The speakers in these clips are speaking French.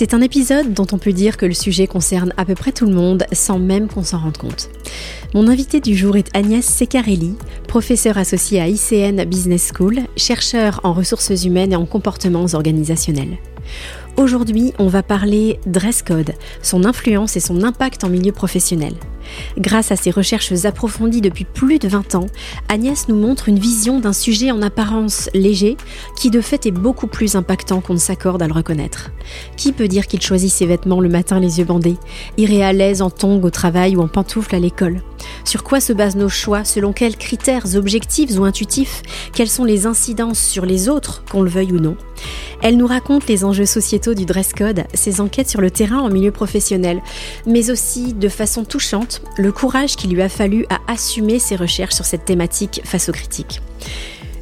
C'est un épisode dont on peut dire que le sujet concerne à peu près tout le monde sans même qu'on s'en rende compte. Mon invité du jour est Agnès Secarelli, professeure associée à ICN Business School, chercheur en ressources humaines et en comportements organisationnels. Aujourd'hui, on va parler dress code, son influence et son impact en milieu professionnel. Grâce à ses recherches approfondies depuis plus de 20 ans, Agnès nous montre une vision d'un sujet en apparence léger qui de fait est beaucoup plus impactant qu'on ne s'accorde à le reconnaître. Qui peut dire qu'il choisit ses vêtements le matin les yeux bandés, irait à l'aise en tongs au travail ou en pantoufles à l'école? Sur quoi se basent nos choix Selon quels critères objectifs ou intuitifs? Quelles sont les incidences sur les autres, qu'on le veuille ou non? Elle nous raconte les enjeux sociétaux du dress code, ses enquêtes sur le terrain en milieu professionnel, mais aussi de façon touchante le courage qu'il lui a fallu à assumer ses recherches sur cette thématique face aux critiques.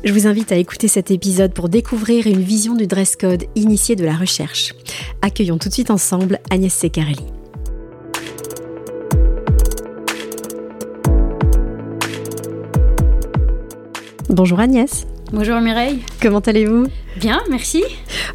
Je vous invite à écouter cet épisode pour découvrir une vision du dress code initiée de la recherche. Accueillons tout de suite ensemble Agnès Secarelli. Bonjour Agnès. Bonjour Mireille. Comment allez-vous? Bien, merci.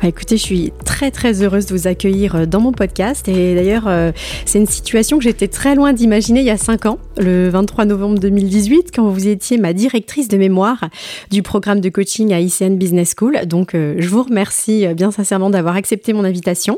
Ah, écoutez, je suis très très heureuse de vous accueillir euh, dans mon podcast et d'ailleurs euh, c'est une situation que j'étais très loin d'imaginer il y a 5 ans, le 23 novembre 2018, quand vous étiez ma directrice de mémoire du programme de coaching à ICN Business School. Donc euh, je vous remercie bien sincèrement d'avoir accepté mon invitation.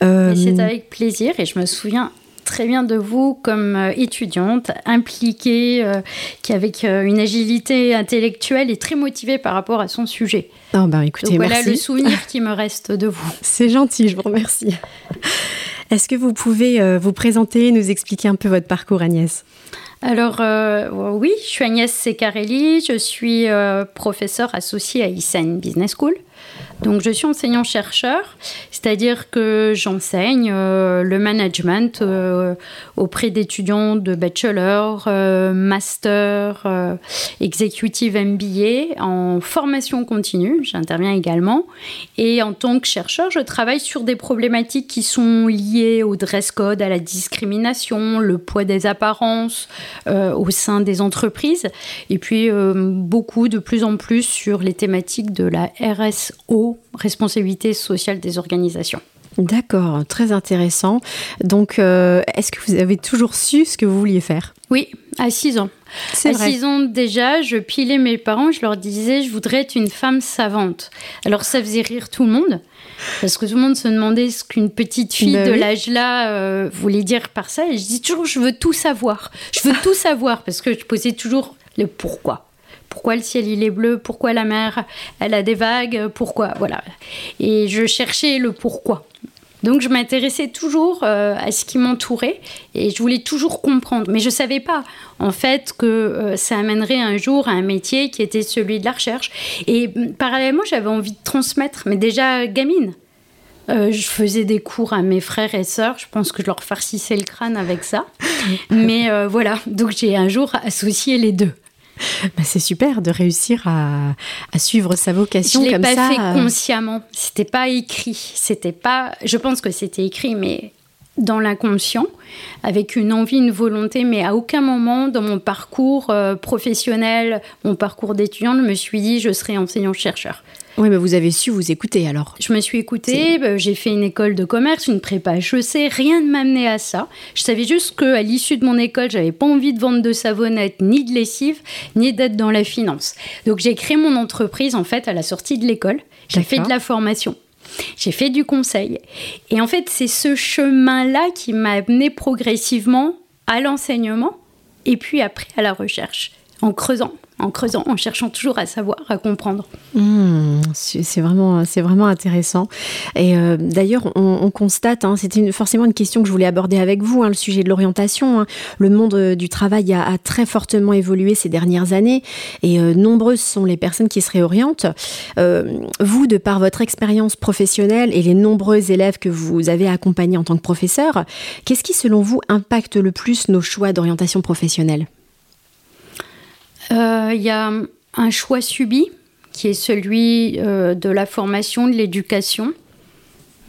C'est avec plaisir et je me souviens très bien de vous comme euh, étudiante, impliquée, euh, qui avec euh, une agilité intellectuelle et très motivée par rapport à son sujet. Oh bah écoutez, Donc voilà le souvenir qui me reste de vous. C'est gentil, je vous remercie. Est-ce que vous pouvez vous présenter, nous expliquer un peu votre parcours, Agnès? Alors oui, je suis Agnès Secarelli, je suis professeure associée à ISAN Business School. Donc je suis enseignant-chercheur, c'est-à-dire que j'enseigne euh, le management euh, auprès d'étudiants de bachelor, euh, master, executive MBA en formation continue. J'interviens également. Et en tant que chercheur, je travaille sur des problématiques qui sont liées au dress code, à la discrimination, le poids des apparences au sein des entreprises. Et puis beaucoup de plus en plus sur les thématiques de la RSO responsabilité sociale des organisations. D'accord, très intéressant. Donc, euh, est-ce que vous avez toujours su ce que vous vouliez faire? Oui, à 6 ans. À 6 ans déjà, je pilais mes parents, je leur disais, je voudrais être une femme savante. Alors, ça faisait rire tout le monde, parce que tout le monde se demandait ce qu'une petite fille bah de l'âge-là euh, voulait dire par ça. Et je dis toujours, je veux tout savoir. Je veux tout savoir, parce que je posais toujours le pourquoi pourquoi le ciel il est bleu, pourquoi la mer elle a des vagues, pourquoi, voilà. Et je cherchais le pourquoi. Donc je m'intéressais toujours euh, à ce qui m'entourait et je voulais toujours comprendre. Mais je ne savais pas en fait que euh, ça amènerait un jour à un métier qui était celui de la recherche. Et mm, parallèlement, j'avais envie de transmettre, mais déjà gamine. Euh, je faisais des cours à mes frères et sœurs. Je pense que je leur farcissais le crâne avec ça. Mais voilà, donc j'ai un jour associé les deux. Bah, c'est super de réussir à, suivre sa vocation je comme ça. Je l'ai pas fait consciemment. C'était pas écrit. C'était pas. Je pense que c'était écrit, mais dans l'inconscient, avec une envie, une volonté, mais à aucun moment dans mon parcours euh, professionnel, mon parcours d'étudiant, je me suis dit je serai enseignant-chercheur. Oui, mais vous avez su vous écouter alors. Je me suis écoutée, bah, j'ai fait une école de commerce, une prépa HEC, rien ne m'amenait à ça. Je savais juste qu'à l'issue de mon école, j'avais pas envie de vendre de savonnette, ni de lessive, ni d'être dans la finance. Donc j'ai créé mon entreprise en fait à la sortie de l'école. J'ai fait de la formation. J'ai fait du conseil. Et en fait, c'est ce chemin-là qui m'a amené progressivement à l'enseignement et puis après à la recherche, en creusant en creusant, en cherchant toujours à savoir, à comprendre. Mmh, c'est vraiment, vraiment intéressant. Et euh, d'ailleurs, on, constate, hein, c'était forcément une question que je voulais aborder avec vous, hein, le sujet de l'orientation. Hein. Le monde euh, du travail a, très fortement évolué ces dernières années, et euh, nombreuses sont les personnes qui se réorientent. vous, de par votre expérience professionnelle et les nombreux élèves que vous avez accompagnés en tant que professeur, qu'est-ce qui, selon vous, impacte le plus nos choix d'orientation professionnelle? Il y a un choix subi qui est celui euh, de la formation, de l'éducation,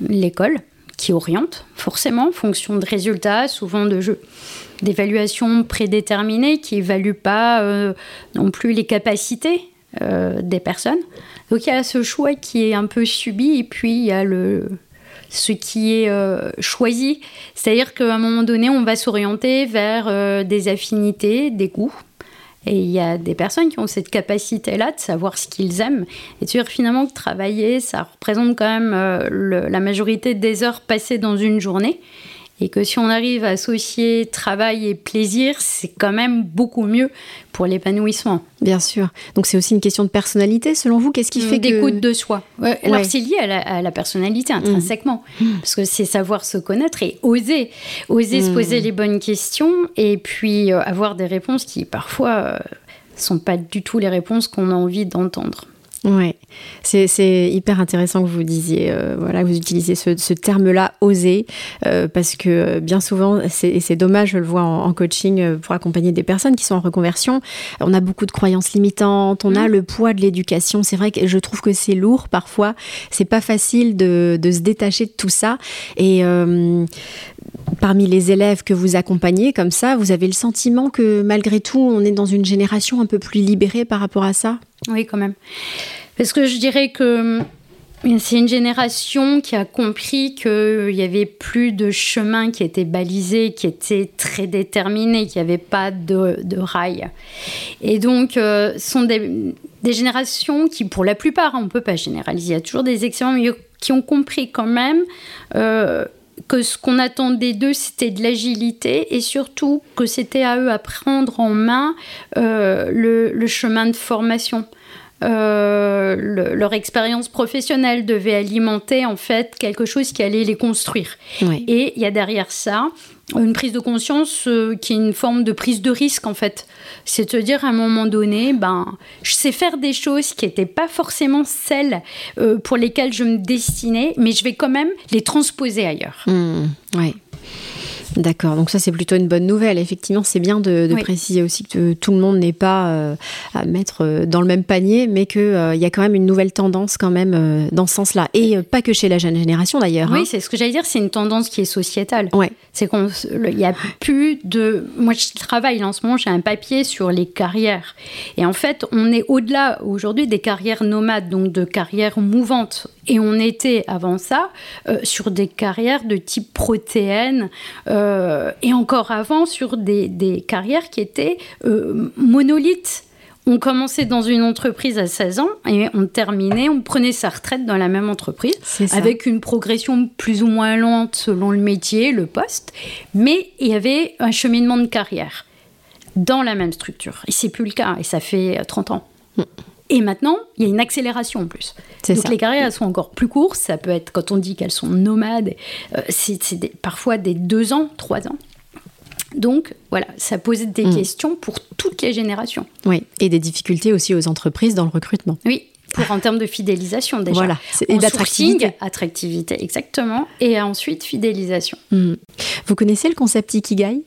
l'école, qui oriente forcément en fonction de résultats, souvent de jeux d'évaluation prédéterminée qui n'évaluent pas euh, non plus les capacités euh, des personnes. Donc il y a ce choix qui est un peu subi et puis il y a le, ce qui est choisi. C'est-à-dire qu'à un moment donné, on va s'orienter vers des affinités, des goûts, et il y a des personnes qui ont cette capacité-là de savoir ce qu'ils aiment. Et tu dire finalement que travailler, ça représente quand même euh, la majorité des heures passées dans une journée et que si on arrive à associer travail et plaisir, c'est quand même beaucoup mieux pour l'épanouissement. Bien sûr. Donc c'est aussi une question de personnalité, selon vous. Qu'est-ce qui fait d'écoute de soi Alors c'est lié à la, personnalité intrinsèquement, mmh. Mmh. parce que c'est savoir se connaître et oser, oser se poser mmh. les bonnes questions et puis euh, avoir des réponses qui parfois euh, sont pas du tout les réponses qu'on a envie d'entendre. Ouais, c'est hyper intéressant que vous disiez, euh, voilà, vous utilisez ce, terme-là, oser, euh, parce que euh, bien souvent, c'est dommage, je le vois en, coaching pour accompagner des personnes qui sont en reconversion. On a beaucoup de croyances limitantes, on a mmh. le poids de l'éducation. C'est vrai que je trouve que c'est lourd parfois. C'est pas facile de, de, se détacher de tout ça. Et parmi les élèves que vous accompagnez comme ça, vous avez le sentiment que malgré tout, on est dans une génération un peu plus libérée par rapport à ça? Oui, quand même. Parce que je dirais que hum, c'est une génération qui a compris qu'il n'y avait plus de chemin qui était balisé, qui était très déterminé, qu'il n'y avait pas de, de rail. Et donc, euh, sont des, générations qui, pour la plupart, on ne peut pas généraliser, il y a toujours des excellents, mais qui ont compris quand même euh, que ce qu'on attendait d'eux, c'était de l'agilité et surtout que c'était à eux à prendre en main euh, le, chemin de formation. Euh, leur expérience professionnelle devait alimenter en fait quelque chose qui allait les construire. Et il y a derrière ça une prise de conscience euh, qui est une forme de prise de risque en fait. C'est de dire à un moment donné, ben, je sais faire des choses qui n'étaient pas forcément celles euh, pour lesquelles je me destinais, mais je vais quand même les transposer ailleurs. Mmh, oui. D'accord, donc ça c'est plutôt une bonne nouvelle. Effectivement, c'est bien de, préciser aussi que tout le monde n'est pas euh, à mettre euh, dans le même panier, mais qu'il euh, y a quand même une nouvelle tendance quand même dans ce sens-là. Et pas que chez la jeune génération d'ailleurs. Oui, hein. c'est ce que j'allais dire, c'est une tendance qui est sociétale. Ouais. C'est qu'il n'y a plus de... Moi je travaille en ce moment, j'ai un papier sur les carrières. Et en fait, on est au-delà aujourd'hui des carrières nomades, donc de carrières mouvantes. Et on était avant ça sur des carrières de type protéines. Euh, et encore avant sur des, carrières qui étaient euh, monolithes. On commençait dans une entreprise à 16 ans et on terminait, on prenait sa retraite dans la même entreprise avec une progression plus ou moins lente selon le métier, le poste, mais il y avait un cheminement de carrière dans la même structure. Et c'est plus le cas et ça fait 30 ans. Mm. Et maintenant, il y a une accélération en plus. Donc les carrières sont encore plus courtes. Ça peut être, quand on dit qu'elles sont nomades, euh, c'est parfois des deux ans, trois ans. Donc voilà, ça pose des mm. questions pour toutes les générations. Oui, et des difficultés aussi aux entreprises dans le recrutement. Oui, pour en termes de fidélisation déjà. Voilà, et d'attractivité. Attractivité, exactement. Et ensuite, fidélisation. Mm. Vous connaissez le concept Ikigai?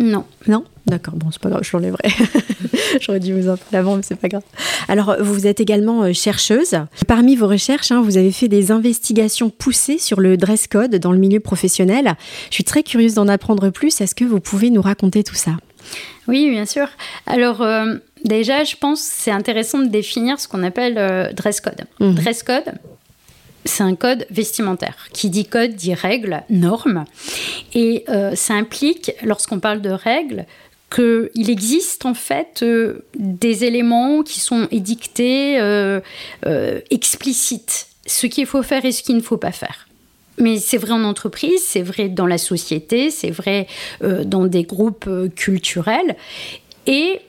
Non. Non? D'accord, bon, c'est pas grave, je l'enlèverai. J'aurais dû vous en parler avant, mais c'est pas grave. Alors, vous êtes également euh, chercheuse. Parmi vos recherches, hein, vous avez fait des investigations poussées sur le dress code dans le milieu professionnel. Je suis très curieuse d'en apprendre plus. Est-ce que vous pouvez nous raconter tout ça? Oui, bien sûr. Alors, euh, déjà, je pense que c'est intéressant de définir ce qu'on appelle euh, dress code. Mhm. Dress code, c'est un code vestimentaire. Qui dit code dit règles, normes. Et ça implique, lorsqu'on parle de règles, qu'il existe en fait euh, des éléments qui sont édictés euh, euh, explicites, ce qu'il faut faire et ce qu'il ne faut pas faire. Mais c'est vrai en entreprise, c'est vrai dans la société, c'est vrai dans des groupes culturels. Et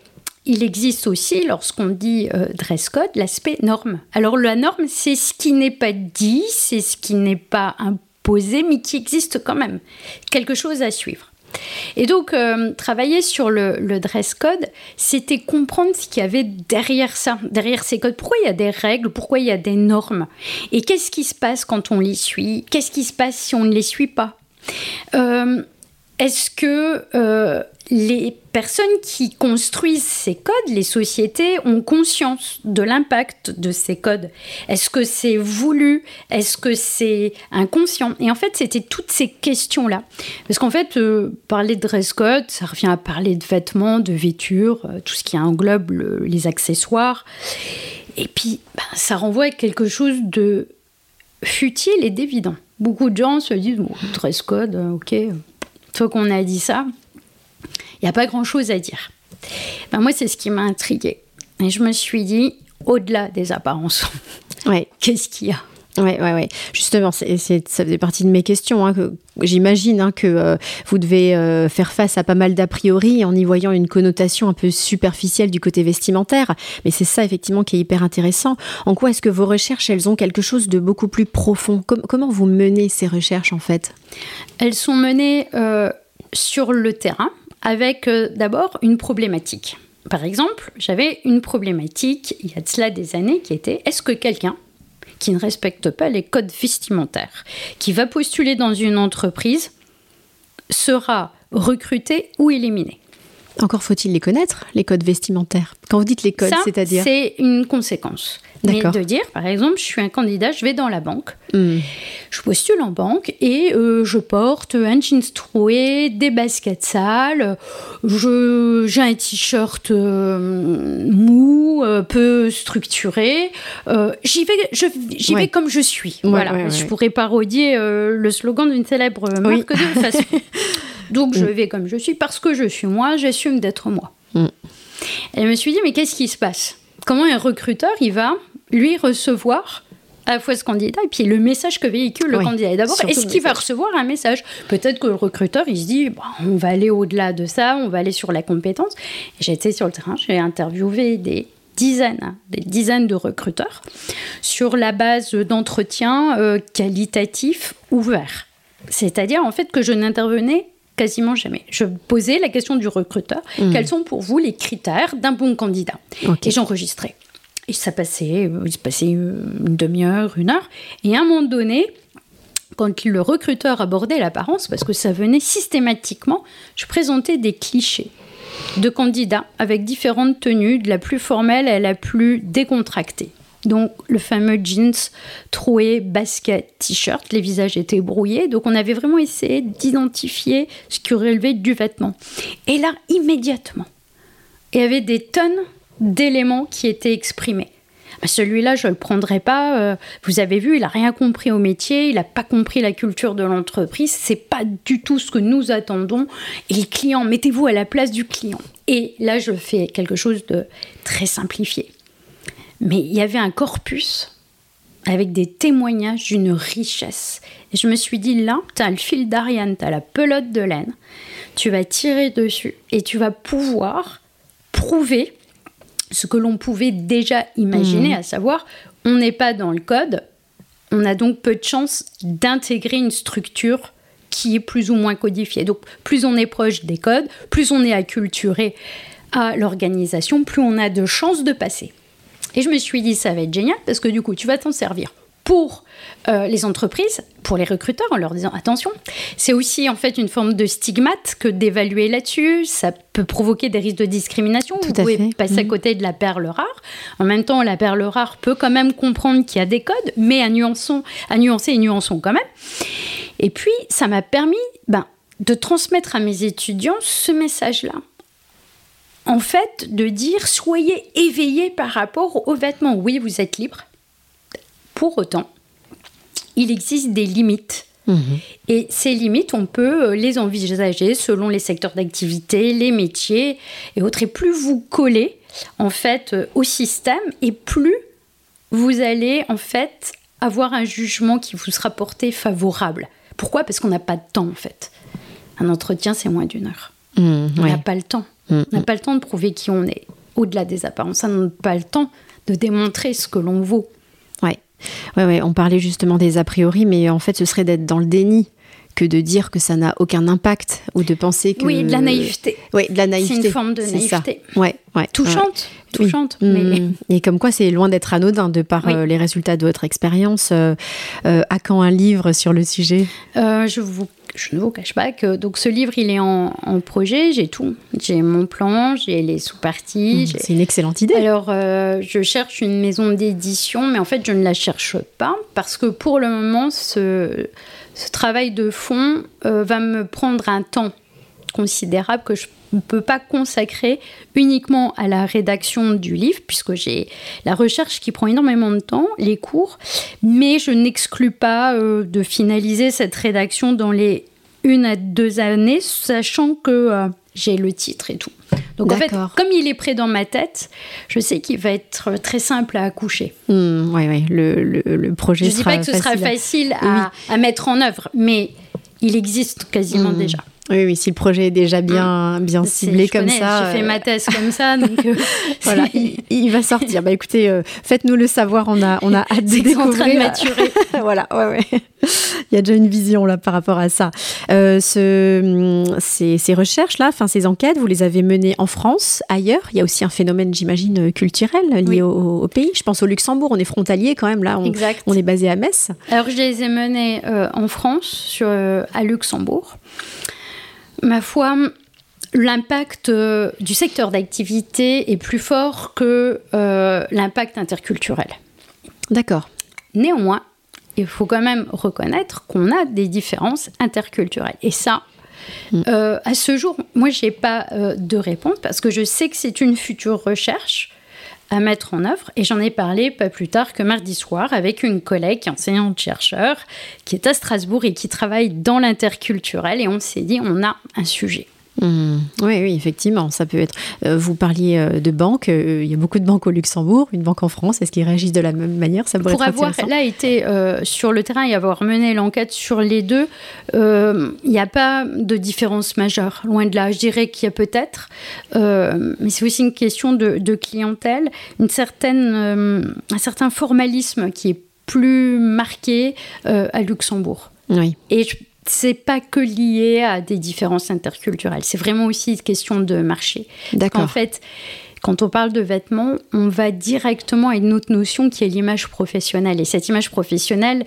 il existe aussi, lorsqu'on dit dress code, l'aspect norme. Alors la norme, c'est ce qui n'est pas dit, c'est ce qui n'est pas imposé, mais qui existe quand même. Quelque chose à suivre. Et donc, euh, travailler sur le, dress code, c'était comprendre ce qu'il y avait derrière ça, derrière ces codes. Pourquoi il y a des règles, pourquoi il y a des normes? Et qu'est-ce qui se passe quand on les suit? Qu'est-ce qui se passe si on ne les suit pas? Euh, Est-ce que euh, les personnes qui construisent ces codes, les sociétés, ont conscience de l'impact de ces codes? Est-ce que c'est voulu? Est-ce que c'est inconscient? Et en fait, c'était toutes ces questions-là. Parce qu'en fait, euh, parler de dress code, ça revient à parler de vêtements, de vêtures, euh, tout ce qui englobe les accessoires. Et puis, ben, ça renvoie à quelque chose de futile et d'évident. Beaucoup de gens se disent, dress code, ok, fois qu'on a dit ça, il n'y a pas grand-chose à dire. Ben, moi, c'est ce qui m'a intriguée. Et je me suis dit, au-delà des apparences, ouais. qu'est-ce qu'il y a? Oui, ouais, ouais. Justement, ça faisait partie de mes questions. Hein, J'imagine hein, que euh, vous devez euh, faire face à pas mal d'a priori en y voyant une connotation un peu superficielle du côté vestimentaire. Mais c'est ça, effectivement, qui est hyper intéressant. En quoi est-ce que vos recherches, elles ont quelque chose de beaucoup plus profond? Comment vous menez ces recherches, en fait? Elles sont menées euh, sur le terrain avec d'abord une problématique. Par exemple, j'avais une problématique il y a de cela des années qui était est-ce que quelqu'un qui ne respecte pas les codes vestimentaires, qui va postuler dans une entreprise, sera recruté ou éliminé encore faut-il les connaître, les codes vestimentaires. Quand vous dites les codes, c'est-à-dire C'est une conséquence. Mais de dire, par exemple, je suis un candidat, je vais dans la banque, hmm. je postule en banque et euh, je porte un jeans troué, des baskets sales, j'ai un t-shirt euh, mou, euh, peu structuré. j'y vais, j'y vais comme je suis. voilà, je pourrais parodier le slogan d'une célèbre marque de façon. Donc je hmm. vais comme je suis parce que je suis moi, j'assume d'être moi. Hmm. Et je me suis dit, mais qu'est-ce qui se passe? Comment un recruteur, il va lui recevoir à la fois ce candidat et puis le message que véhicule le candidat? D'abord, est-ce qu'il va recevoir un message? Peut-être que le recruteur, il se dit, on va aller au-delà de ça, on va aller sur la compétence. Été sur le terrain, j'ai interviewé des dizaines, des dizaines de recruteurs sur la base d'entretiens euh, qualitatifs ouverts. C'est-à-dire en fait que je n'intervenais quasiment jamais. Je posais la question du recruteur, mmh. quels sont pour vous les critères d'un bon candidat Et j'enregistrais. Et ça passait, euh, il se passait une demi-heure, une heure. Et à un moment donné, quand le recruteur abordait l'apparence, parce que ça venait systématiquement, je présentais des clichés de candidats avec différentes tenues, de la plus formelle à la plus décontractée. Donc le fameux jeans troué, basket, t-shirt, les visages étaient brouillés. Donc on avait vraiment essayé d'identifier ce qui relevait du vêtement. Et là, immédiatement, il y avait des tonnes d'éléments qui étaient exprimés. Bah, celui-là, je ne le prendrai pas. Euh, vous avez vu, il n'a rien compris au métier, il n'a pas compris la culture de l'entreprise. C'est pas du tout ce que nous attendons. Et le client, mettez-vous à la place du client. Et là, je fais quelque chose de très simplifié. Mais il y avait un corpus avec des témoignages d'une richesse. Et je me suis dit, là, tu as le fil d'Ariane, tu as la pelote de laine, tu vas tirer dessus et tu vas pouvoir prouver ce que l'on pouvait déjà imaginer, mmh. à savoir, on n'est pas dans le code, on a donc peu de chances d'intégrer une structure qui est plus ou moins codifiée. Donc plus on est proche des codes, plus on est acculturé à l'organisation, plus on a de chances de passer. Et je me suis dit, ça va être génial parce que du coup, tu vas t'en servir pour euh, les entreprises, pour les recruteurs, en leur disant attention, c'est aussi en fait une forme de stigmate que d'évaluer là-dessus. Ça peut provoquer des risques de discrimination. Vous pouvez passer à mhm. côté de la perle rare. En même temps, la perle rare peut quand même comprendre qu'il y a des codes, mais à, nuançons, à nuancer et nuançons quand même. Et puis, ça m'a permis ben, de transmettre à mes étudiants ce message-là en fait, de dire soyez éveillés par rapport aux vêtements. Oui, vous êtes libre. Pour autant, il existe des limites. Mhm. Et ces limites, on peut euh, les envisager selon les secteurs d'activité, les métiers et autres. Et plus vous collez en fait euh, au système, et plus vous allez en fait avoir un jugement qui vous sera porté favorable. Pourquoi? Parce qu'on n'a pas de temps en fait. Un entretien, c'est moins d'une heure. Mhm, on n'a pas le temps. On n'a pas le temps de prouver qui on est. au-delà des apparences. Ça n'a pas le temps de démontrer ce que l'on vaut. Ouais. ouais, ouais. On parlait justement des a priori, mais en fait, ce serait d'être dans le déni que de dire que ça n'a aucun impact ou de penser que. Oui, de la naïveté. Oui, de la naïveté. C'est une forme de naïveté. Ouais, ouais. Touchante. Touchante. Mais... Mm. Et comme quoi, c'est loin d'être anodin de par euh, les résultats de votre expérience. Euh, euh, à quand un livre sur le sujet? Je, vous, je ne vous cache pas que donc ce livre, il est en, projet. J'ai tout. J'ai mon plan, j'ai les sous-parties. Mm, c'est une excellente idée. Alors, je cherche une maison d'édition, mais en fait, je ne la cherche pas parce que pour le moment, ce ce travail de fond euh, va me prendre un temps considérable que je ne peux pas consacrer uniquement à la rédaction du livre, puisque j'ai la recherche qui prend énormément de temps, les cours, mais je n'exclus pas euh, de finaliser cette rédaction dans les une à deux années, sachant que euh, j'ai le titre et tout. Donc en fait, comme il est prêt dans ma tête, je sais qu'il va être très simple à accoucher. oui, hmm, oui, le, le, le, projet Je ne dis pas que ce sera facile à, à, mettre en œuvre, mais il existe quasiment hmm. déjà. Oui, oui, si le projet est déjà bien, mmh. bien ciblé comme ça. J'ai fait ma thèse comme ça, donc euh, voilà, il, va sortir. Bah écoutez, euh, faites-nous le savoir, on a, on a hâte de découvrir. en train de maturer. voilà, ouais, ouais. il y a déjà une vision là par rapport à ça. Euh, ce, ces, ces recherches-là, enfin ces enquêtes, vous les avez menées en France, ailleurs? Il y a aussi un phénomène, j'imagine, culturel lié au, pays. Je pense au Luxembourg, on est frontalier quand même là. On, exact. on est basé à Metz. Alors je les ai menées en France, sur, à Luxembourg ma foi, l'impact euh, du secteur d'activité est plus fort que euh, l'impact interculturel. D'accord. Néanmoins, il faut quand même reconnaître qu'on a des différences interculturelles. Et ça, mm. euh, à ce jour, moi, je n'ai pas de réponse parce que je sais que c'est une future recherche à mettre en œuvre. Et j'en ai parlé pas plus tard que mardi soir avec une collègue enseignante-chercheur qui est à Strasbourg et qui travaille dans l'interculturel. Et on s'est dit, on a un sujet. Mmh. Oui, oui, effectivement, ça peut être. Euh, vous parliez euh, de banques. Euh, il y a beaucoup de banques au Luxembourg, une banque en France. Est-ce qu'ils réagissent de la même manière? Ça Pour avoir là été sur le terrain et avoir mené l'enquête sur les deux, il n'y a pas de différence majeure. Loin de là, je dirais qu'il y a peut-être, mais c'est aussi une question de, clientèle, une certaine, un certain formalisme qui est plus marqué à Luxembourg. Oui. Et je c'est pas que lié à des différences interculturelles, c'est vraiment aussi une question de marché. D'accord. En fait, quand on parle de vêtements, on va directement à une autre notion qui est l'image professionnelle. Et cette image professionnelle,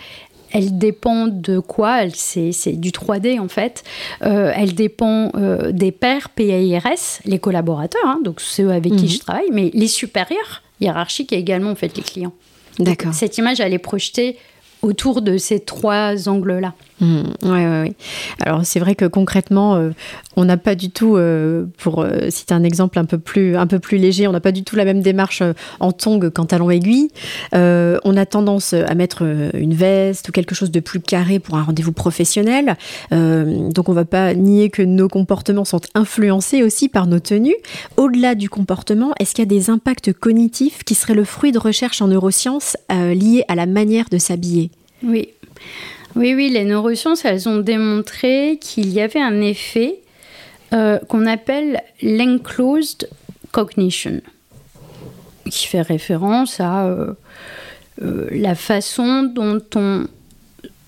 elle dépend de quoi? C'est du 3D en fait. Euh, elle dépend euh, des pairs PAIRS, les collaborateurs, hein, donc ceux avec qui mhm. je travaille, mais les supérieurs hiérarchiques et également en fait les clients. D'accord. Cette image, elle est projetée autour de ces trois angles-là. Oui, oui, oui. Alors c'est vrai que concrètement, euh, on n'a pas du tout, euh, pour euh, citer un exemple un peu plus, un peu plus léger, on n'a pas du tout la même démarche en tongue qu'en talon aiguille. on a tendance à mettre une veste ou quelque chose de plus carré pour un rendez-vous professionnel. donc on ne va pas nier que nos comportements sont influencés aussi par nos tenues. Au-delà du comportement, est-ce qu'il y a des impacts cognitifs qui seraient le fruit de recherches en neurosciences liés à la manière de s'habiller? Oui. Oui, oui, les neurosciences, elles ont démontré qu'il y avait un effet euh, qu'on appelle l'enclosed cognition, qui fait référence à euh, euh, la façon dont on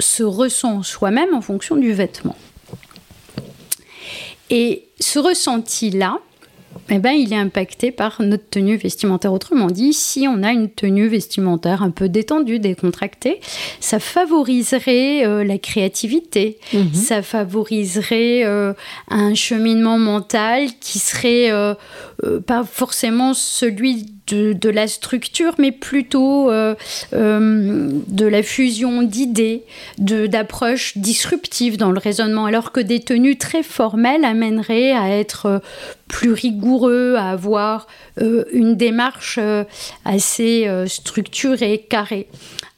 se ressent soi-même en fonction du vêtement. Et ce ressenti-là, eh ben, il est impacté par notre tenue vestimentaire. Autrement dit, si on a une tenue vestimentaire un peu détendue, décontractée, ça favoriserait euh, la créativité, mhm. ça favoriserait euh, un cheminement mental qui serait euh, pas forcément celui de, la structure, mais plutôt euh, euh, de la fusion d'idées, d'approches disruptives dans le raisonnement, alors que des tenues très formelles amèneraient à être euh, plus rigoureux, à avoir une démarche assez structurée, carrée.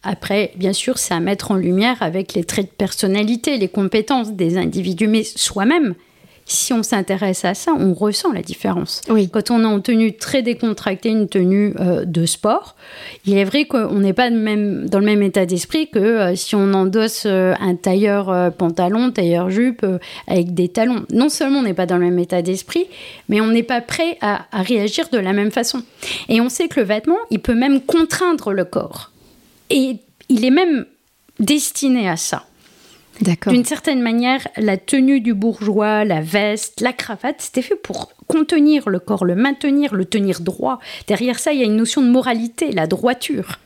Après, bien sûr, c'est à mettre en lumière avec les traits de personnalité, les compétences des individus, mais soi-même, si on s'intéresse à ça, on ressent la différence. Oui. Quand on est en tenue très décontractée, une tenue euh, de sport, il est vrai qu'on n'est pas même, dans le même état d'esprit que euh, si on endosse euh, un tailleur pantalon, tailleur jupe avec des talons. Non seulement on n'est pas dans le même état d'esprit, mais on n'est pas prêt à, à réagir de la même façon. Et on sait que le vêtement, il peut même contraindre le corps. Et il est même destiné à ça. D'une certaine manière, la tenue du bourgeois, la veste, la cravate, c'était fait pour contenir le corps, le maintenir, le tenir droit. Derrière ça, il y a une notion de moralité, la droiture,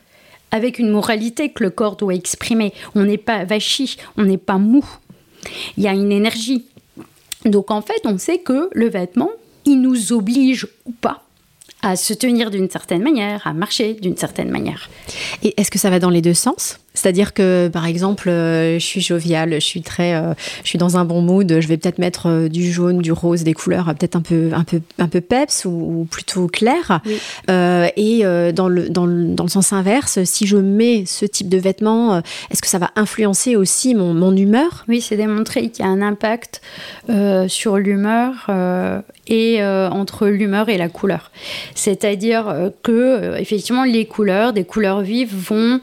avec une moralité que le corps doit exprimer. On n'est pas vachi, on n'est pas mou. Il y a une énergie. Donc en fait, on sait que le vêtement, il nous oblige ou pas à se tenir d'une certaine manière, à marcher d'une certaine manière. Et est-ce que ça va dans les deux sens? C'est-à-dire que, par exemple, euh, je suis joviale, je suis très, euh, je suis dans un bon mood, je vais peut-être mettre euh, du jaune, du rose, des couleurs peut-être un peu, un peu, un peu peps ou, plutôt claires. et dans le, dans, le, dans, le, sens inverse, si je mets ce type de vêtements, est-ce que ça va influencer aussi mon, mon humeur? Oui, c'est démontré qu'il y a un impact sur l'humeur et entre l'humeur et la couleur. C'est-à-dire que, effectivement, les couleurs, des couleurs vives, vont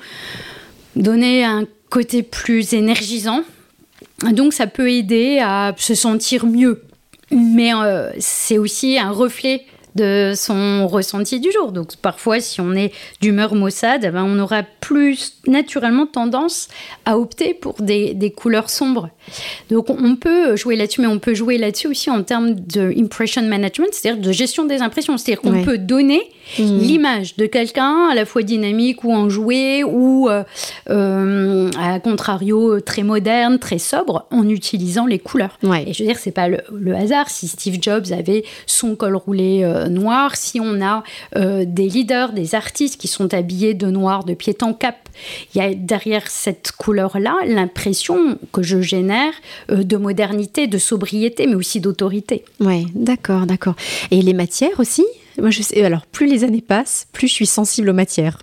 donner un côté plus énergisant. Donc ça peut aider à se sentir mieux. Mais euh, c'est aussi un reflet de son ressenti du jour. Donc parfois, si on est d'humeur maussade, eh ben, on aura plus naturellement tendance à opter pour des, des couleurs sombres. Donc on peut jouer là-dessus, mais on peut jouer là-dessus aussi en termes de impression management, c'est-à-dire de gestion des impressions. C'est-à-dire qu'on peut donner mmh. l'image de quelqu'un à la fois dynamique ou enjoué ou euh, euh, à contrario très moderne, très sobre, en utilisant les couleurs. Et je veux dire, c'est pas le, hasard si Steve Jobs avait son col roulé euh, noir, si on a des leaders, des artistes qui sont habillés de noir de pied en cap. Il y a derrière cette couleur-là l'impression que je génère euh, de modernité, de sobriété, mais aussi d'autorité. Oui, d'accord, d'accord. Et les matières aussi? Moi, je sais, alors, plus les années passent, plus je suis sensible aux matières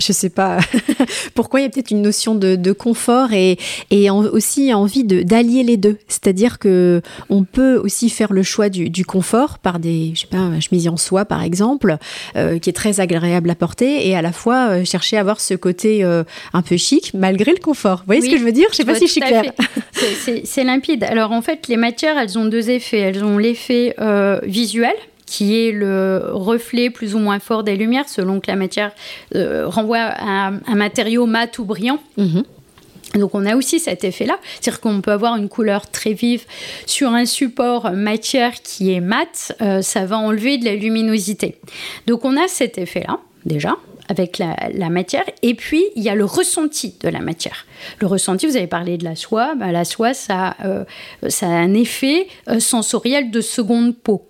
je sais pas pourquoi il y a peut-être une notion de, confort et, et aussi envie d'allier les deux. C'est-à-dire que on peut aussi faire le choix du, confort par des, je sais pas, un chemisier en soie par exemple, euh, qui est très agréable à porter et à la fois euh, chercher à avoir ce côté euh, un peu chic malgré le confort. Vous voyez ce que je veux dire? Je sais pas si je suis claire. C'est limpide. Alors en fait, les matières, elles ont deux effets. Elles ont l'effet visuel qui est le reflet plus ou moins fort des lumières, selon que la matière euh, renvoie à un matériau mat ou brillant. Mhm. Donc on a aussi cet effet-là, c'est-à-dire qu'on peut avoir une couleur très vive sur un support matière qui est mat, euh, ça va enlever de la luminosité. Donc on a cet effet-là déjà avec la, matière, et puis il y a le ressenti de la matière. Le ressenti, vous avez parlé de la soie, bah, la soie ça, euh, ça a un effet sensoriel de seconde peau.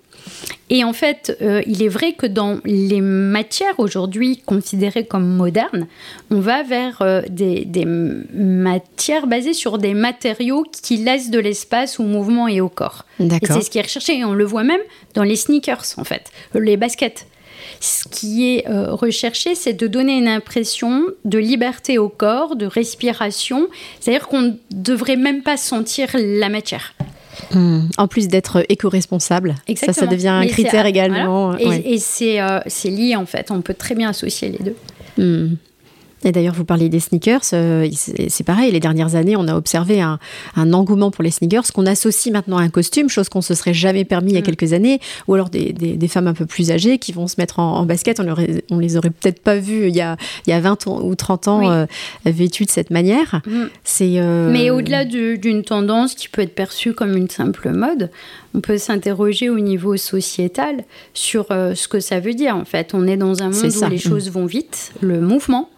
Et en fait, euh, il est vrai que dans les matières aujourd'hui considérées comme modernes, on va vers euh, des, matières basées sur des matériaux qui laissent de l'espace au mouvement et au corps. Et c'est ce qui est recherché. Et on le voit même dans les sneakers, en fait, les baskets. Ce qui est euh, recherché, c'est de donner une impression de liberté au corps, de respiration. C'est-à-dire qu'on ne devrait même pas sentir la matière. Hmm. En plus d'être éco-responsable, ça, ça devient un critère également. Et, euh, c'est lié en fait, on peut très bien associer les deux. Hmm. Et d'ailleurs, vous parliez des sneakers, euh, c'est pareil, les dernières années, on a observé un, engouement pour les sneakers qu'on associe maintenant à un costume, chose qu'on se serait jamais permis il y a mm. quelques années, ou alors des, femmes un peu plus âgées qui vont se mettre en, basket, on, on les aurait peut-être pas vues il y, a, il y a 20 ans ou 30 ans euh, vêtues de cette manière. Mm. C'est euh, Mais au-delà d'une tendance qui peut être perçue comme une simple mode, on peut s'interroger au niveau sociétal sur ce que ça veut dire. En fait, on est dans un monde où les mm. choses vont vite, le mouvement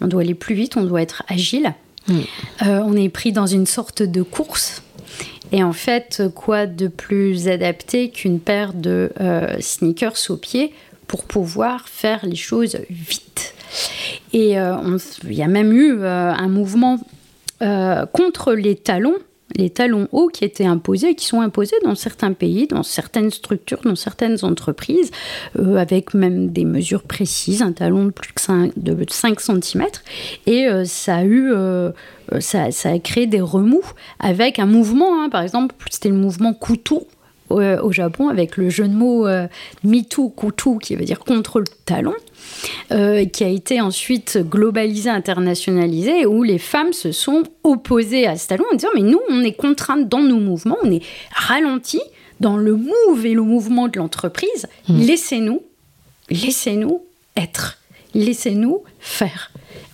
on doit aller plus vite, on doit être agile. Mm. Euh, on est pris dans une sorte de course. Et en fait, quoi de plus adapté qu'une paire de euh, sneakers aux pieds pour pouvoir faire les choses vite Et euh, il y a même eu un mouvement contre les talons les talons hauts qui étaient imposés, qui sont imposés dans certains pays, dans certaines structures, dans certaines entreprises, euh, avec même des mesures précises, un talon de plus de 5, de 5 cm. Et euh, ça a eu, euh, ça, a créé des remous avec un mouvement, hein. par exemple, c'était le mouvement couteau au, Japon avec le jeu de mots Kutu, qui veut dire contre le talon. Euh, qui a été ensuite globalisé, internationalisé, où les femmes se sont opposées à ce talon en disant mais nous, on est contraintes dans nos mouvements, on est ralentis dans le move et le mouvement de l'entreprise. Mmh. Laissez-nous, laissez-nous être, laissez-nous faire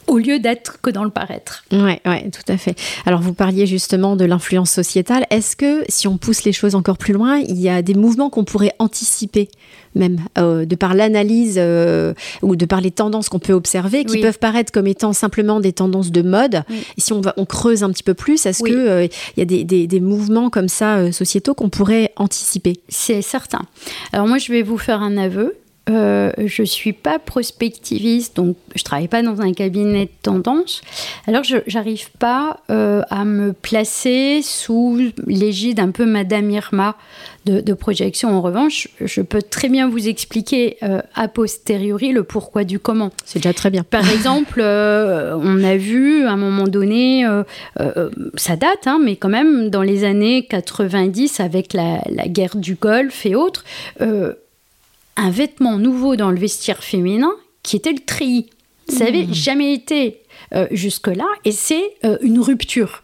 au lieu d'être que dans le paraître. Oui, ouais, tout à fait. Alors vous parliez justement de l'influence sociétale. Est-ce que si on pousse les choses encore plus loin, il y a des mouvements qu'on pourrait anticiper même euh, de par l'analyse euh, ou de par les tendances qu'on peut observer, qui peuvent paraître comme étant simplement des tendances de mode? Et si on, va, on creuse un petit peu plus, est-ce qu'il euh, il y a des, des, des, mouvements comme ça sociétaux qu'on pourrait anticiper? C'est certain. Alors moi, je vais vous faire un aveu. Euh, je suis pas prospectiviste, donc je travaille pas dans un cabinet de tendance. Alors je n'arrive pas euh, à me placer sous l'égide un peu Madame Irma de, projection. En revanche, je peux très bien vous expliquer euh, a posteriori le pourquoi du comment. C'est déjà très bien. Par exemple, euh, on a vu à un moment donné, ça date, hein, mais quand même dans les années 90 avec la, la guerre du Golfe et autres un vêtement nouveau dans le vestiaire féminin qui était le treillis. Ça n'avait mmh. jamais été euh, jusque-là et c'est euh, une rupture.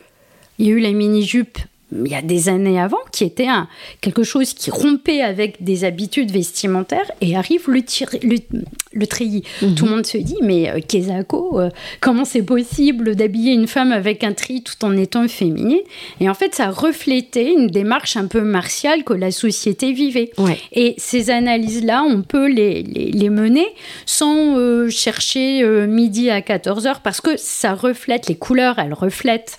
Il y a eu la mini-jupe il y a des années avant, qui était un, quelque chose qui rompait avec des habitudes vestimentaires, et arrive le, le, le treillis. Mhm. Tout le monde se dit, mais euh, euh, comment c'est possible d'habiller une femme avec un treillis tout en étant féminine Et en fait, ça reflétait une démarche un peu martiale que la société vivait. Et ces analyses-là, on peut les, les, mener sans euh, chercher euh, midi à 14h, parce que ça reflète, les couleurs, elles reflètent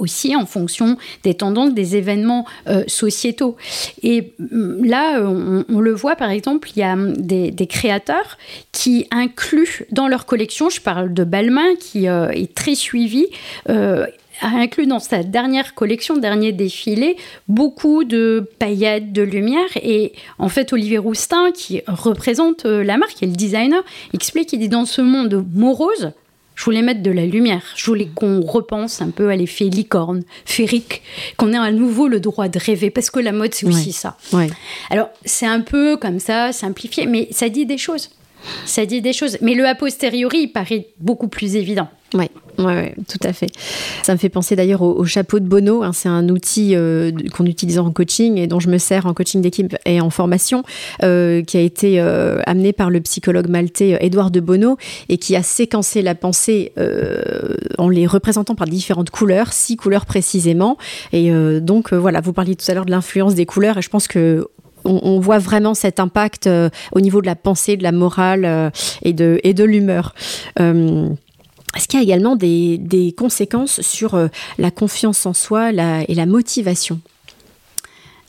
aussi en fonction des tendances des événements euh, sociétaux. Et mm, là, on, le voit par exemple, il y a mm, des, créateurs qui incluent dans leur collection, je parle de Balmain qui euh, est très suivi, euh, a inclus dans sa dernière collection, dernier défilé, beaucoup de paillettes, de lumière. Et en fait, Olivier Roustin, qui représente la marque, est le designer, explique qu'il dit dans ce monde morose, je voulais mettre de la lumière. Je voulais qu'on repense un peu à l'effet licorne, féerique, qu'on ait à nouveau le droit de rêver, parce que la mode, c'est aussi ça. Alors, c'est un peu comme ça, simplifié, mais ça dit des choses. Ça dit des choses. Mais le a posteriori, il paraît beaucoup plus évident. Oui, ouais, tout à fait. Ça me fait penser d'ailleurs au, chapeau de Bono. Hein. c'est un outil euh, qu'on utilise en coaching et dont je me sers en coaching d'équipe et en formation, euh, qui a été euh, amené par le psychologue maltais Édouard de Bono et qui a séquencé la pensée en les représentant par différentes couleurs, six couleurs précisément. Et donc voilà, vous parliez tout à l'heure de l'influence des couleurs et je pense que on, voit vraiment cet impact au niveau de la pensée, de la morale et de, l'humeur. Qu'il y a également des, conséquences sur euh, la confiance en soi et la motivation?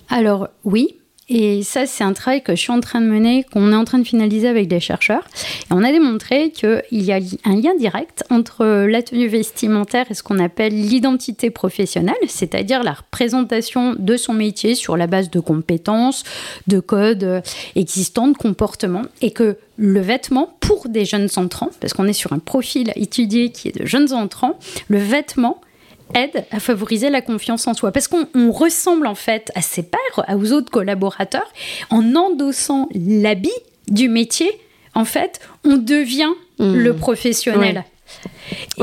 Alors oui, et ça, c'est un travail que je suis en train de mener, qu'on est en train de finaliser avec des chercheurs. Et on a démontré qu'il y a un lien direct entre la tenue vestimentaire et ce qu'on appelle l'identité professionnelle, c'est-à-dire la représentation de son métier sur la base de compétences, de codes existants, de comportements, et que le vêtement pour des jeunes entrants, parce qu'on est sur un profil étudié qui est de jeunes entrants, le vêtement aide à favoriser la confiance en soi. Parce qu'on ressemble en fait à ses pairs, aux autres collaborateurs, en endossant l'habit du métier, en fait, on devient mmh. le professionnel.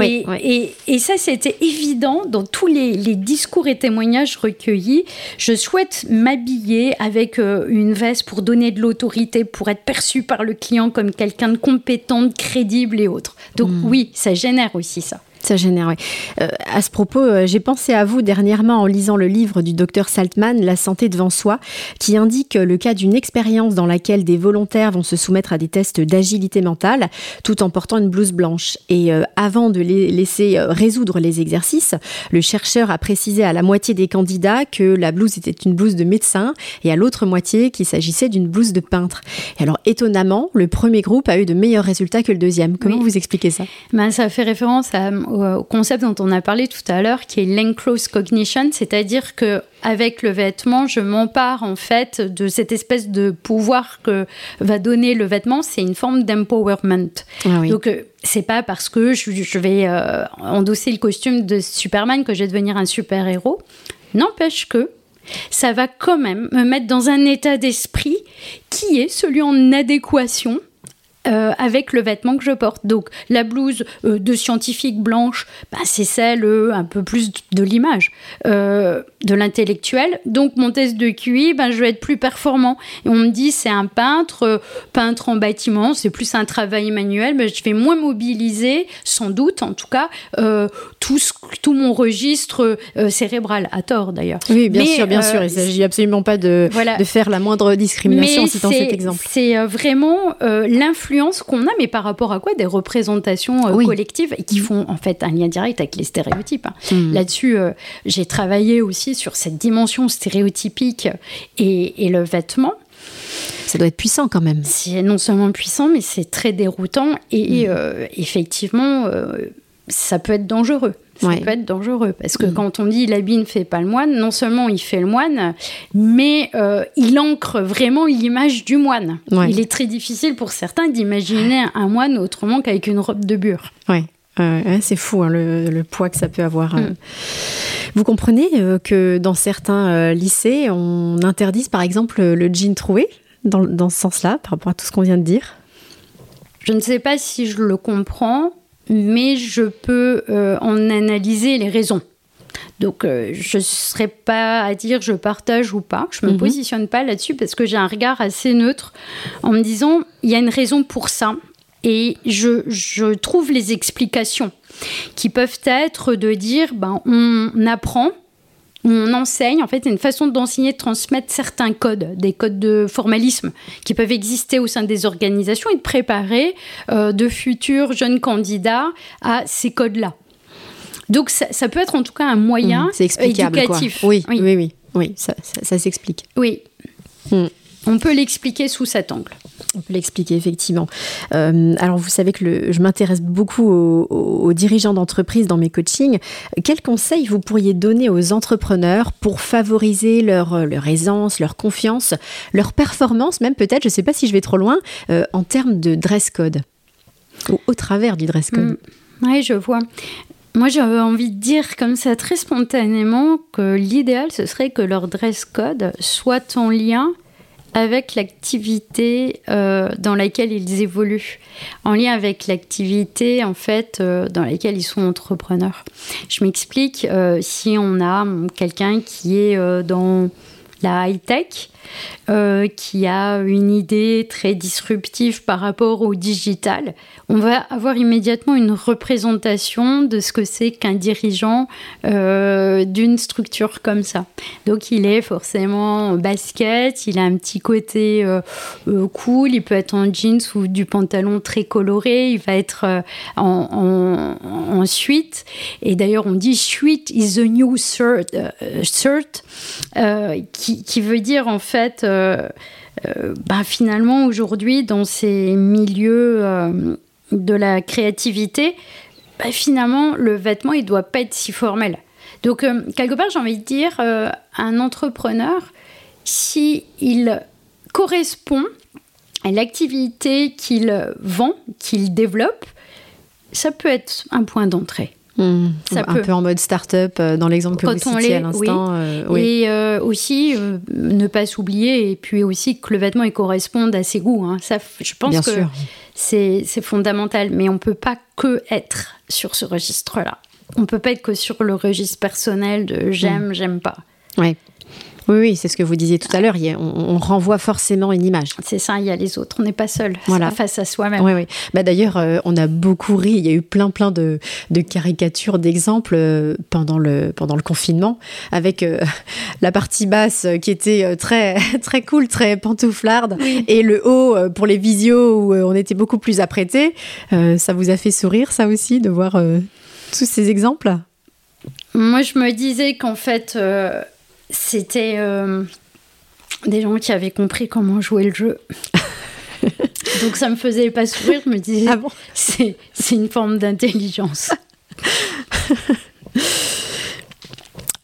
et, et, ça, c'était évident dans tous les, discours et témoignages recueillis. Je souhaite m'habiller avec euh, une veste pour donner de l'autorité, pour être perçu par le client comme quelqu'un de compétent, de crédible et autres. Donc mmh. oui, ça génère aussi ça. Ça génère, oui. Euh, à ce propos, euh, j'ai pensé à vous dernièrement en lisant le livre du docteur Saltman, La santé devant soi, qui indique le cas d'une expérience dans laquelle des volontaires vont se soumettre à des tests d'agilité mentale tout en portant une blouse blanche. Et euh, avant de les laisser résoudre les exercices, le chercheur a précisé à la moitié des candidats que la blouse était une blouse de médecin et à l'autre moitié qu'il s'agissait d'une blouse de peintre. Et alors, étonnamment, le premier groupe a eu de meilleurs résultats que le deuxième. Comment vous expliquez ça? Ben, Ça fait référence à au, concept dont on a parlé tout à l'heure, qui est l'enclosed cognition, c'est-à-dire que avec le vêtement, je m'empare en fait de cette espèce de pouvoir que va donner le vêtement. C'est une forme d'empowerment. Ah Donc euh, c'est pas parce que je, vais euh, endosser le costume de Superman que je vais devenir un super héros. N'empêche que ça va quand même me mettre dans un état d'esprit qui est celui en adéquation euh, avec le vêtement que je porte. Donc la blouse euh, de scientifique blanche, bah, c'est celle euh, un peu plus de l'image, de l'intellectuel. Donc mon test de QI, bah, je vais être plus performant. On me dit c'est un peintre, peintre en bâtiment, c'est plus un travail manuel, mais je vais moins mobiliser, sans doute en tout cas, tout, tout mon registre cérébral, à tort d'ailleurs. Oui, bien sûr, bien sûr. Il ne s'agit absolument pas de, de faire la moindre discrimination en citant cet exemple. C'est vraiment l'influence qu'on a, mais par rapport à quoi? Des représentations euh, collectives qui font en fait un lien direct avec les stéréotypes. Hein. Hmm. Là-dessus, euh, j'ai travaillé aussi sur cette dimension stéréotypique et, le vêtement. Ça doit être puissant quand même. C'est non seulement puissant, mais c'est très déroutant et euh, effectivement, ça peut être dangereux ça peut être dangereux. Parce que mm. quand on dit l'habit ne fait pas le moine, non seulement il fait le moine, mais euh, il ancre vraiment l'image du moine. Il est très difficile pour certains d'imaginer un moine autrement qu'avec une robe de bure. Oui. c'est fou hein, le, poids que ça peut avoir. Euh. Mm. Vous comprenez euh, que dans certains lycées, on interdise par exemple le jean troué, dans, dans ce sens-là, par rapport à tout ce qu'on vient de dire? Je ne sais pas si je le comprends mais je peux euh, en analyser les raisons. Donc, euh, je ne serais pas à dire je partage ou pas. Je ne me mhm. positionne pas là-dessus parce que j'ai un regard assez neutre en me disant il y a une raison pour ça. Et je, je trouve les explications qui peuvent être de dire ben, on apprend on enseigne, en fait, c'est une façon d'enseigner, de transmettre certains codes, des codes de formalisme qui peuvent exister au sein des organisations et de préparer euh, de futurs jeunes candidats à ces codes-là. Donc ça, peut être en tout cas un moyen mmh, éducatif. Oui, oui, oui, oui, ça, s'explique. Oui. Mmh. On peut l'expliquer sous cet angle. On peut l'expliquer, effectivement. Euh, alors, vous savez que je m'intéresse beaucoup aux, dirigeants d'entreprise dans mes coachings. Quels conseils vous pourriez donner aux entrepreneurs pour favoriser leur, aisance, leur confiance, leur performance, même peut-être, je ne sais pas si je vais trop loin, euh, en termes de dress code ou au travers du dress code? Mm. Oui, je vois. Moi, j'avais envie de dire comme ça très spontanément que l'idéal, ce serait que leur dress code soit en lien avec l'activité euh, dans laquelle ils évoluent, en lien avec l'activité en fait euh, dans laquelle ils sont entrepreneurs. Je m'explique, euh, si on a quelqu'un qui est dans la high-tech, euh, qui a une idée très disruptive par rapport au digital, on va avoir immédiatement une représentation de ce que c'est qu'un dirigeant euh, d'une structure comme ça. Donc il est forcément en basket, il a un petit côté euh, cool, il peut être en jeans ou du pantalon très coloré, il va être en, en, suite. Et d'ailleurs on dit suite is the new shirt, shirt qui, qui veut dire en fait euh, bah, finalement, aujourd'hui, dans ces milieux euh, de la créativité, bah, finalement, le vêtement, il doit pas être si formel. Donc, quelque part, j'ai envie de dire, un entrepreneur, si il correspond à l'activité qu'il vend, qu'il développe, ça peut être un point d'entrée. Hmm. un peu en mode start-up euh, dans l'exemple que vous citiez à l'instant. Euh, et euh, aussi, ne pas s'oublier, et puis aussi que le vêtement il corresponde à ses goûts. Hein. Ça, je pense que c'est fondamental. Mais on ne peut pas que être sur ce registre-là. On ne peut pas être que sur le registre personnel de j'aime, hmm. j'aime pas. Ouais. Oui, oui, c'est ce que vous disiez tout à l'heure. On, renvoie forcément une image. C'est ça, il y a les autres. On n'est pas seul voilà. face à soi-même. Oui, oui. Bah, D'ailleurs, euh, on a beaucoup ri. Il y a eu plein, plein de, caricatures, d'exemples euh, pendant, le, pendant le confinement, avec euh, la partie basse qui était très, très cool, très pantouflarde, et le haut pour les visios où on était beaucoup plus apprêté. ça vous a fait sourire, ça aussi, de voir tous ces exemples? Moi, je me disais qu'en fait c'était euh, des gens qui avaient compris comment jouer le jeu. Donc ça me faisait pas sourire, je me disais, ah bon? c'est une forme d'intelligence.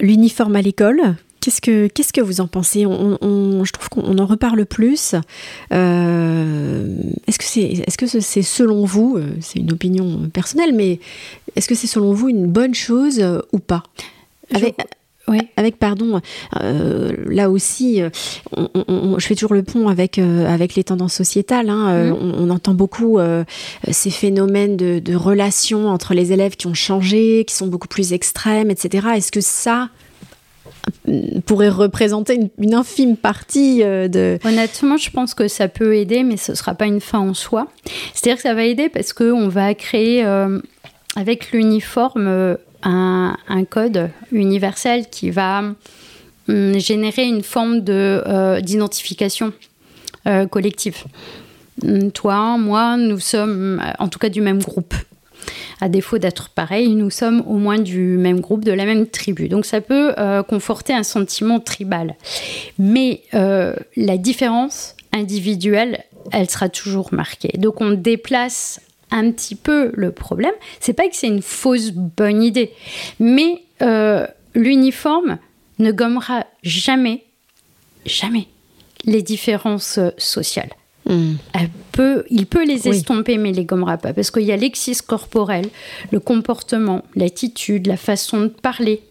L'uniforme à l'école, Qu'est-ce que, qu'est-ce que vous en pensez? On, Je trouve qu'on en reparle plus. Euh, est-ce que c'est, est-ce que c'est selon vous, euh, c'est une opinion personnelle, mais est-ce que c'est selon vous une bonne chose ou pas? Avec, avec, pardon, là aussi, je fais toujours le pont avec, avec les tendances sociétales. Hein, mm-hmm. on, entend beaucoup ces phénomènes de, de relations entre les élèves qui ont changé, qui sont beaucoup plus extrêmes, etc. Est-ce que ça, pourrait représenter une, infime partie euh, de... Honnêtement, je pense que ça peut aider, mais ce ne sera pas une fin en soi. C'est-à-dire que ça va aider parce qu'on va créer euh, avec l'uniforme euh, un, code universel qui va hum, générer une forme d'identification collective. Hum, toi, moi, nous sommes en tout cas du même groupe à défaut d'être pareil, nous sommes au moins du même groupe, de la même tribu. Donc ça peut euh, conforter un sentiment tribal. Mais euh, la différence individuelle, elle sera toujours marquée. Donc on déplace un petit peu le problème. C'est pas que c'est une fausse bonne idée, mais euh, l'uniforme ne gommera jamais, jamais les différences sociales. Hmm. peut, il peut les estomper, mais il les gommera pas. Parce qu'il y a l'exis corporel, le comportement, l'attitude, la façon de parler.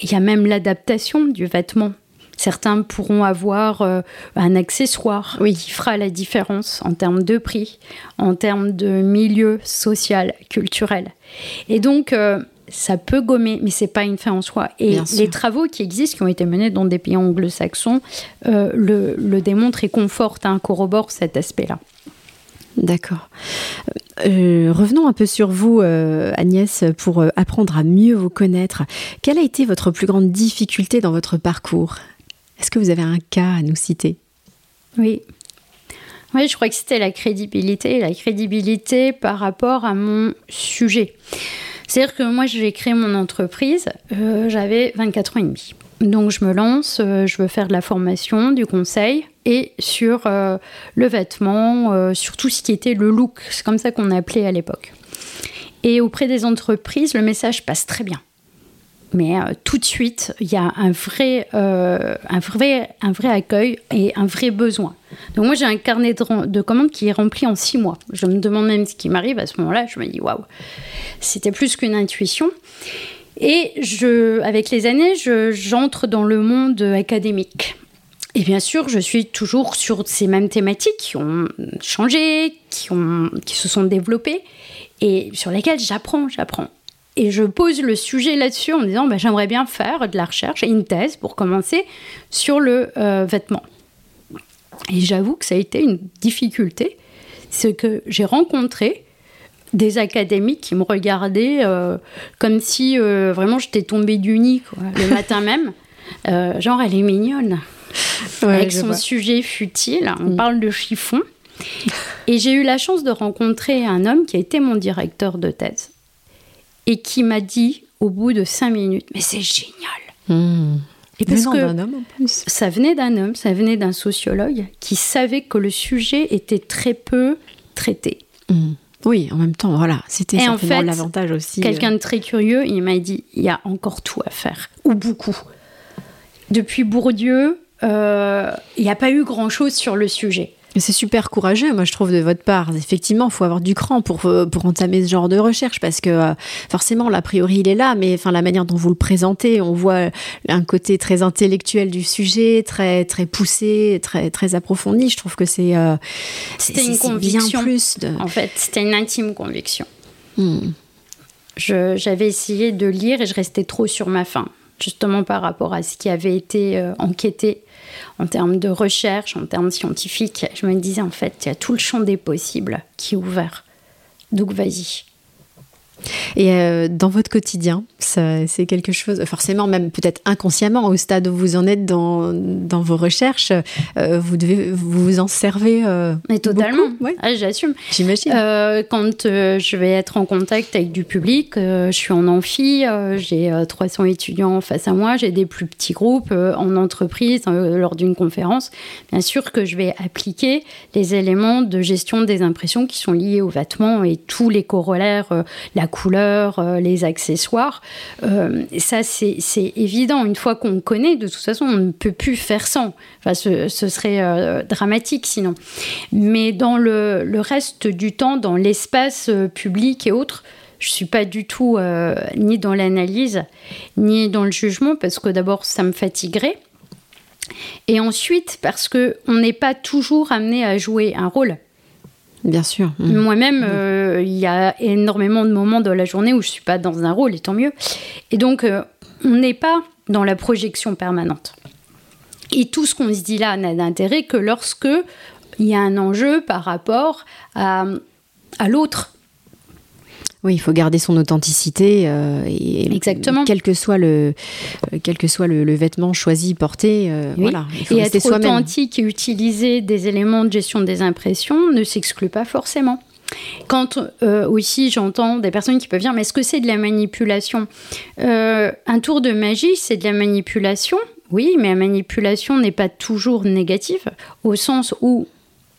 Il y a même l'adaptation du vêtement. Certains pourront avoir euh, un accessoire qui fera la différence en termes de prix, en termes de milieu social, culturel. Et donc, euh, ça peut gommer, mais c'est pas une fin en soi. Et les travaux qui existent, qui ont été menés dans des pays anglo-saxons, euh, le, démontrent et confortent, hein, corroborent cet aspect-là. D'accord. Euh, revenons un peu sur vous, euh, Agnès, pour apprendre à mieux vous connaître. Quelle a été votre plus grande difficulté dans votre parcours? Est-ce que vous avez un cas à nous citer? Oui. Oui, je crois que c'était la crédibilité, la crédibilité par rapport à mon sujet. C'est-à-dire que moi, j'ai créé mon entreprise, euh, j'avais 24 ans et demi. Donc je me lance, euh, je veux faire de la formation, du conseil et sur euh, le vêtement, sur tout ce qui était le look, c'est comme ça qu'on appelait à l'époque. Et auprès des entreprises, le message passe très bien mais euh, tout de suite, il y a un vrai, euh, un, vrai, un vrai accueil et un vrai besoin. Donc moi, j'ai un carnet de, commandes qui est rempli en six mois. Je me demande même ce qui m'arrive à ce moment-là. Je me dis, waouh, c'était plus qu'une intuition. Et avec les années, j'entre dans le monde académique. Et bien sûr, je suis toujours sur ces mêmes thématiques qui ont changé, qui, ont, qui se sont développées et sur lesquelles j'apprends, j'apprends. Et je pose le sujet là-dessus en me disant bah, j'aimerais bien faire de la recherche une thèse pour commencer sur le euh, vêtement. Et j'avoue que ça a été une difficulté. C'est que j'ai rencontré des académiques qui me regardaient euh, comme si euh, vraiment j'étais tombée du nid le matin même. genre, elle est mignonne. avec son sujet futile. On mm. parle de chiffon. Et j'ai eu la chance de rencontrer un homme qui a été mon directeur de thèse et qui m'a dit au bout de cinq minutes Mais c'est génial hmm. Et parce que homme en plus. ça venait d'un homme, ça venait d'un sociologue qui savait que le sujet était très peu traité. Hmm. Oui, en même temps, voilà, c'était certainement l'avantage aussi. Quelqu'un de très curieux, il m'a dit il y a encore tout à faire, ou beaucoup. Depuis Bourdieu, euh, il n'y a pas eu grand-chose sur le sujet. C'est super courageux, moi je trouve de votre part. Effectivement, il faut avoir du cran pour, euh, pour entamer ce genre de recherche parce que euh, forcément, l'a priori, il est là, mais enfin la manière dont vous le présentez, on voit un côté très intellectuel du sujet, très très poussé, très très approfondi. Je trouve que c'est euh, c'était une conviction. plus de... En fait, c'était une intime conviction. Hmm. J'avais essayé de lire et je restais trop sur ma faim, justement par rapport à ce qui avait été enquêté en termes de recherche, en termes scientifiques. Je me disais, en fait, il y a tout le champ des possibles qui est ouvert. Donc, vas-y. Et euh, dans votre quotidien, c'est quelque chose, forcément, même peut-être inconsciemment, au stade où vous en êtes dans, dans vos recherches, euh, vous devez vous en servez. Euh, Mais totalement. Ah, j'assume. J'imagine. quand je vais être en contact avec du public, je suis en amphi, j'ai 300 étudiants face à moi, j'ai des plus petits groupes en entreprise, lors d'une conférence. Bien sûr que je vais appliquer les éléments de gestion des impressions qui sont liés aux vêtements et tous les corollaires, la couleur, les accessoires. ça, c'est évident. Une fois qu'on connaît, de toute façon, on ne peut plus faire sans. Enfin, ce, serait dramatique sinon. Mais dans le, le, reste du temps, dans l'espace public et autres, je suis pas du tout euh, ni dans l'analyse, ni dans le jugement, parce que d'abord, ça me fatiguerait. Et ensuite, parce qu'on n'est pas toujours amené à jouer un rôle. Bien sûr. Mmh. Moi-même, mmh. euh, il y a énormément de moments dans la journée où je ne suis pas dans un rôle, et tant mieux. Et donc, euh, on n'est pas dans la projection permanente. Et tout ce qu'on se dit là n'a d'intérêt que lorsque il y a un enjeu par rapport à, à l'autre, oui, il faut garder son authenticité. Euh, et, Exactement. Quel que soit le, euh, quel que soit le, vêtement choisi, porté, euh, voilà. et être authentique et utiliser des éléments de gestion des impressions ne s'exclut pas forcément. Quand aussi j'entends des personnes qui peuvent dire mais est-ce que c'est de la manipulation? Un tour de magie, c'est de la manipulation? Oui, mais la manipulation n'est pas toujours négative, au sens où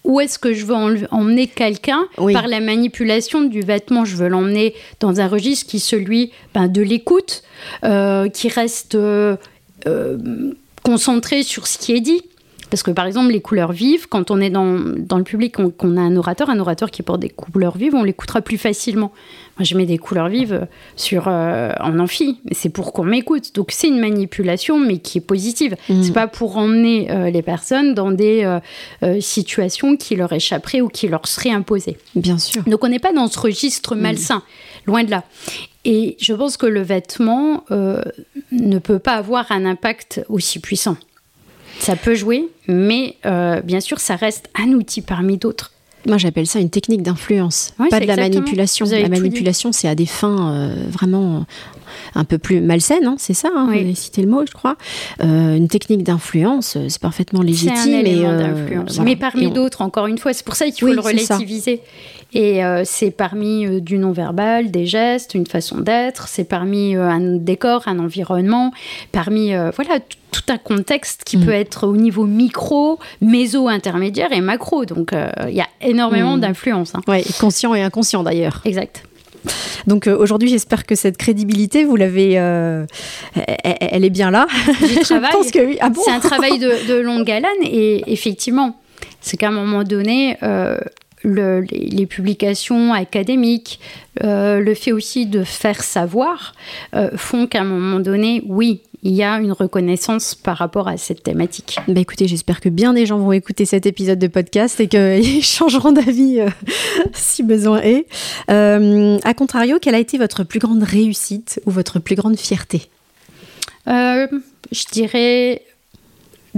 où est-ce que je veux emmener quelqu'un par la manipulation du vêtement? Je veux l'emmener dans un registre qui est celui ben, de l'écoute, euh, qui reste euh, euh, concentré sur ce qui est dit. Parce que par exemple, les couleurs vives, quand on est dans, dans le public, qu'on a un orateur, un orateur qui porte des couleurs vives, on l'écoutera plus facilement. Moi, je mets des couleurs vives sur, euh, en amphi, c'est pour qu'on m'écoute. Donc, c'est une manipulation, mais qui est positive. Mm. C'est pas pour emmener euh, les personnes dans des euh, situations qui leur échapperaient ou qui leur seraient imposées. Bien sûr. Donc, on n'est pas dans ce registre mm. malsain, loin de là. Et je pense que le vêtement ne peut pas avoir un impact aussi puissant. Ça peut jouer, mais bien sûr, ça reste un outil parmi d'autres. Moi, j'appelle ça une technique d'influence, pas de la manipulation. La manipulation, c'est à des fins euh, vraiment un peu plus malsaines, hein, c'est ça, hein, vous avez cité le mot, je crois. Euh, une technique d'influence, euh, c'est parfaitement légitime. Un élément d'influence. Mais parmi d'autres, encore une fois, c'est pour ça qu'il faut le relativiser. Et c'est parmi du non-verbal, des gestes, une façon d'être, c'est parmi un décor, un environnement, parmi voilà tout un contexte qui mm. peut être au niveau micro, méso, intermédiaire et macro. Donc il y a énormément mm. d'influence. Hein. Oui, conscient et inconscient d'ailleurs. Exact. Donc euh, aujourd'hui, j'espère que cette crédibilité, vous l'avez, euh, elle, est bien là. Je pense que oui. Ah c'est un travail de, longue haleine et effectivement, c'est qu'à un moment donné, euh, les, publications académiques, le fait aussi de faire savoir, font qu'à un moment donné, oui, il y a une reconnaissance par rapport à cette thématique. Bah écoutez, j'espère que bien des gens vont écouter cet épisode de podcast et qu'ils changeront d'avis euh, si besoin est. Euh, a contrario, quelle a été votre plus grande réussite ou votre plus grande fierté? Euh, Je dirais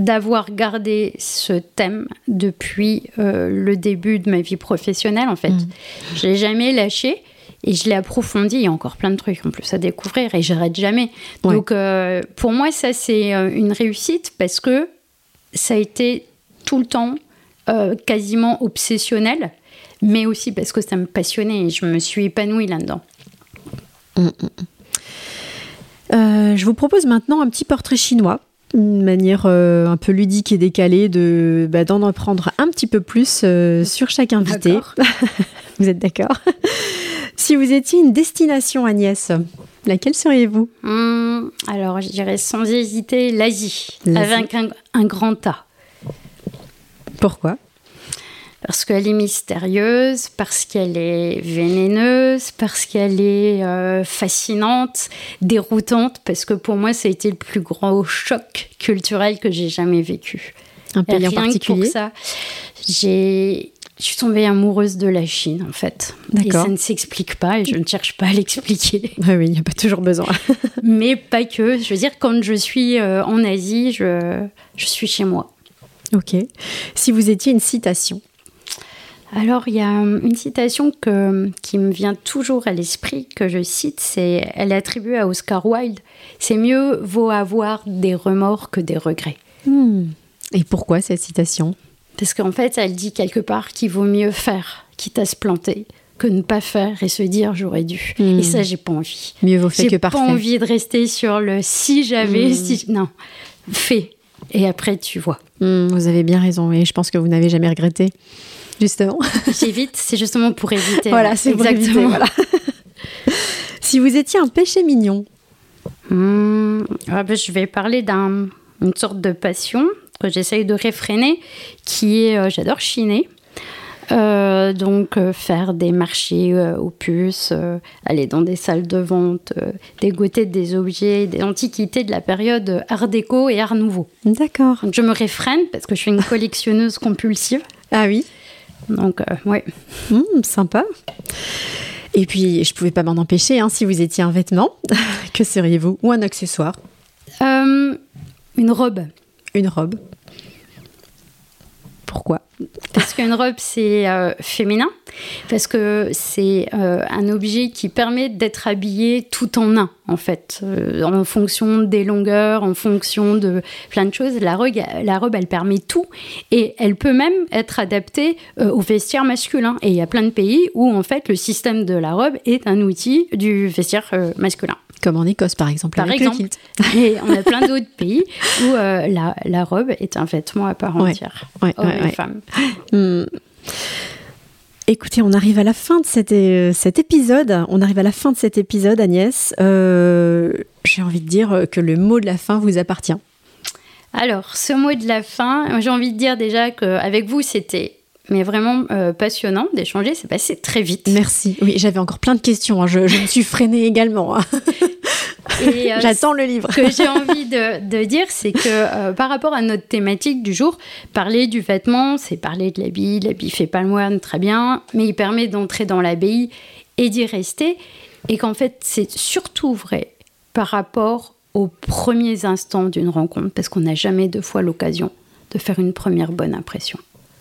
d'avoir gardé ce thème depuis le début de ma vie professionnelle en fait. Mmh. Je l'ai jamais lâché et je l'ai approfondi. Il y a encore plein de trucs en plus à découvrir et j'arrête jamais. Donc, euh, pour moi, ça, c'est euh, une réussite parce que ça a été tout le temps euh, quasiment obsessionnel, mais aussi parce que ça me passionnait et je me suis épanouie là-dedans. Mm, mm, mm. je vous propose maintenant un petit portrait chinois une manière un peu ludique et décalée de bah, d'en apprendre un petit peu plus sur chaque invité. vous êtes d'accord? Si vous étiez une destination, Agnès, laquelle seriez-vous? Hmm, Alors, je dirais sans hésiter l'Asie, avec un, grand A. Pourquoi? Parce qu'elle est mystérieuse, parce qu'elle est vénéneuse, parce qu'elle est euh, fascinante, déroutante, parce que pour moi, ça a été le plus grand choc culturel que j'ai jamais vécu. Un pays en particulier. pour ça, j'ai je suis tombée amoureuse de la Chine, en fait. Et ça ne s'explique pas et je ne cherche pas à l'expliquer. oui, il n'y a pas toujours besoin. Mais pas que. Je veux dire, quand je suis euh, en Asie, je, je suis chez moi. Ok. Si vous étiez une citation alors, il y a euh, une citation que, qui me vient toujours à l'esprit, que je cite, c'est, elle est attribuée à Oscar Wilde. C'est mieux vaut avoir des remords que des regrets. Hmm. Et pourquoi cette citation? Parce qu'en fait, elle dit quelque part qu'il vaut mieux faire, quitte à se planter, que ne pas faire et se dire j'aurais dû. Hmm. Et ça, j'ai pas envie. Mieux vaut fait que parfait. J'ai pas envie de rester sur le si j'avais, hmm. si. Non, fais. Et après, tu vois. Hmm, vous avez bien raison. Et je pense que vous n'avez jamais regretté, justement. J'évite, c'est justement pour éviter. voilà, c'est exactement. voilà. Si vous étiez un péché mignon ben, Je vais parler d'une sorte de passion que j'essaye de réfréner, qui est, j'adore chiner. Euh, donc euh, faire des marchés euh, aux puces, aller dans des salles de vente, dégoter des objets, des antiquités de la période Art déco et Art nouveau. D'accord. Je me réfrène parce que je suis une collectionneuse compulsive. Ah oui. Donc ouais. Mmh, sympa. Et puis je pouvais pas m'en empêcher. Hein, si vous étiez un vêtement, que seriez-vous? Ou un accessoire? Une robe. Une robe. Pourquoi Parce qu'une robe, c'est euh, féminin, parce que c'est euh, un objet qui permet d'être habillé tout en un, en fait, euh, en fonction des longueurs, en fonction de plein de choses. La robe, la robe, elle permet tout, et elle peut même être adaptée au vestiaire masculin. Et il y a plein de pays où, en fait, le système de la robe est un outil du vestiaire masculin. Comme en Écosse, par exemple. Par exemple. Et on a plein d'autres pays où euh, la, la, robe est un vêtement à part entière, ouais, hommes et femmes. Hmm. Écoutez, on arrive à la fin de cet, euh, cet, épisode. On arrive à la fin de cet épisode, Agnès. Euh, j'ai envie de dire que le mot de la fin vous appartient. Alors, ce mot de la fin, j'ai envie de dire déjà qu'avec vous, c'était mais vraiment passionnant d'échanger. C'est passé très vite. Merci. Oui, j'avais encore plein de questions. Hein. Je, je, me suis freinée également. Hein. Euh, J'attends le livre. Ce que j'ai envie de, dire, c'est que euh, par rapport à notre thématique du jour, parler du vêtement, c'est parler de l'habit. L'habit fait pas le moine, très bien, mais il permet d'entrer dans l'abbaye et d'y rester. Et qu'en fait, c'est surtout vrai par rapport aux premiers instants d'une rencontre, parce qu'on n'a jamais deux fois l'occasion de faire une première bonne impression.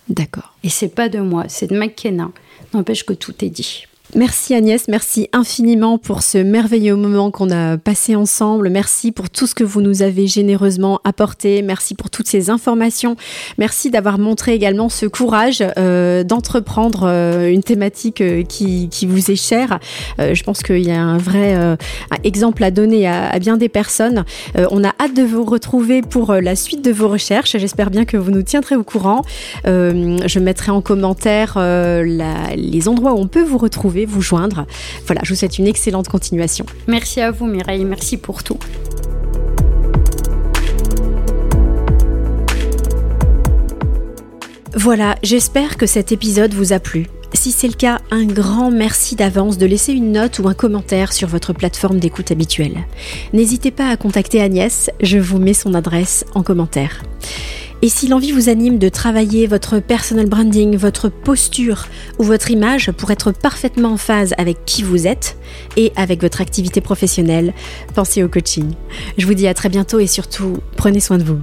D'accord. Et c'est pas de moi, c'est de McKenna. N'empêche que tout est dit. Merci Agnès, merci infiniment pour ce merveilleux moment qu'on a passé ensemble. Merci pour tout ce que vous nous avez généreusement apporté. Merci pour toutes ces informations. Merci d'avoir montré également ce courage euh, d'entreprendre euh, une thématique euh, qui, vous est chère. je pense qu'il y a un vrai exemple à donner à, bien des personnes. on a hâte de vous retrouver pour la suite de vos recherches. J'espère bien que vous nous tiendrez au courant. je mettrai en commentaire les endroits où on peut vous retrouver vous joindre. Voilà, je vous souhaite une excellente continuation. Merci à vous Mireille, merci pour tout. Voilà, j'espère que cet épisode vous a plu. Si c'est le cas, un grand merci d'avance de laisser une note ou un commentaire sur votre plateforme d'écoute habituelle. N'hésitez pas à contacter Agnès, je vous mets son adresse en commentaire. Et si l'envie vous anime de travailler votre personal branding, votre posture ou votre image pour être parfaitement en phase avec qui vous êtes et avec votre activité professionnelle, pensez au coaching. Je vous dis à très bientôt et surtout, prenez soin de vous.